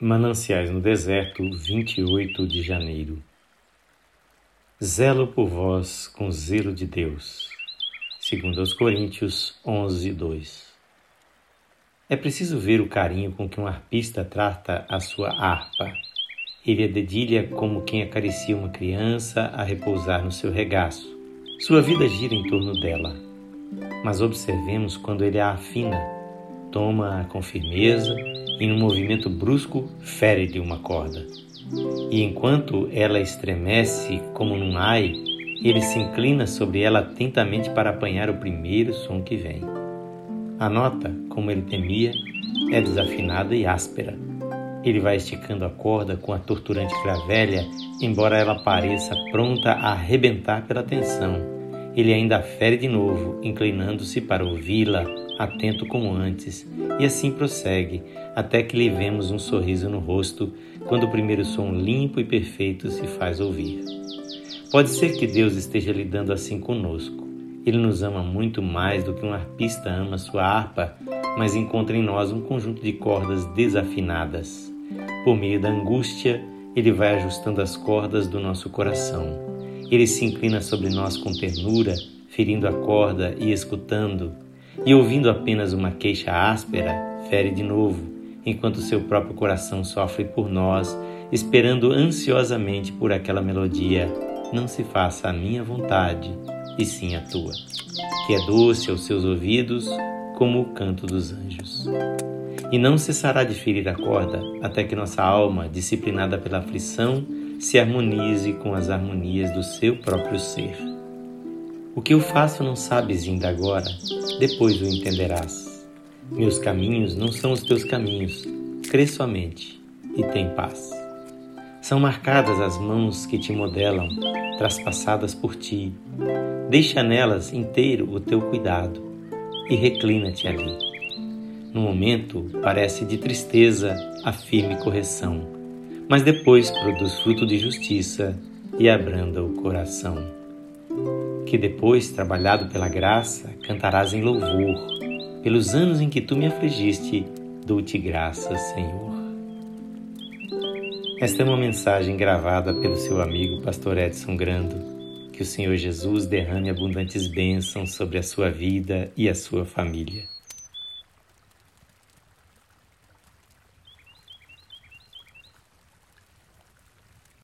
Mananciais no Deserto, 28 de janeiro. Zelo por vós com zelo de Deus. Segundo aos Coríntios 11, 2. É preciso ver o carinho com que um arpista trata a sua harpa. Ele a dedilha como quem acaricia uma criança a repousar no seu regaço. Sua vida gira em torno dela. Mas observemos quando ele a afina toma com firmeza e, num movimento brusco, fere-lhe uma corda. E enquanto ela estremece como num ai, ele se inclina sobre ela atentamente para apanhar o primeiro som que vem. A nota, como ele temia, é desafinada e áspera. Ele vai esticando a corda com a torturante gravelha, embora ela pareça pronta a arrebentar pela tensão. Ele ainda fere de novo, inclinando-se para ouvi-la atento como antes, e assim prossegue, até que lhe vemos um sorriso no rosto quando o primeiro som limpo e perfeito se faz ouvir. Pode ser que Deus esteja lidando assim conosco. Ele nos ama muito mais do que um arpista ama sua harpa, mas encontra em nós um conjunto de cordas desafinadas. Por meio da angústia, ele vai ajustando as cordas do nosso coração. Ele se inclina sobre nós com ternura, ferindo a corda e escutando, e ouvindo apenas uma queixa áspera, fere de novo, enquanto seu próprio coração sofre por nós, esperando ansiosamente por aquela melodia. Não se faça a minha vontade, e sim a tua, que é doce aos seus ouvidos como o canto dos anjos. E não cessará de ferir a corda até que nossa alma, disciplinada pela aflição, se harmonize com as harmonias do seu próprio ser. O que eu faço não sabes ainda agora, depois o entenderás. Meus caminhos não são os teus caminhos, crê somente e tem paz. São marcadas as mãos que te modelam, traspassadas por ti. Deixa nelas inteiro o teu cuidado e reclina-te ali. No momento, parece de tristeza a firme correção, mas depois produz fruto de justiça e abranda o coração que depois, trabalhado pela graça, cantarás em louvor. Pelos anos em que tu me afligiste, dou-te graças, Senhor. Esta é uma mensagem gravada pelo seu amigo Pastor Edson Grando. Que o Senhor Jesus derrame abundantes bênçãos sobre a sua vida e a sua família.